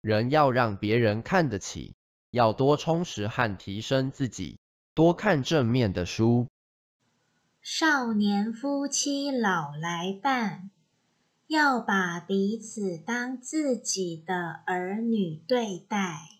人要让别人看得起要多充实和提升自己多看正面的书。少年夫妻老来伴要把彼此当自己的儿女对待。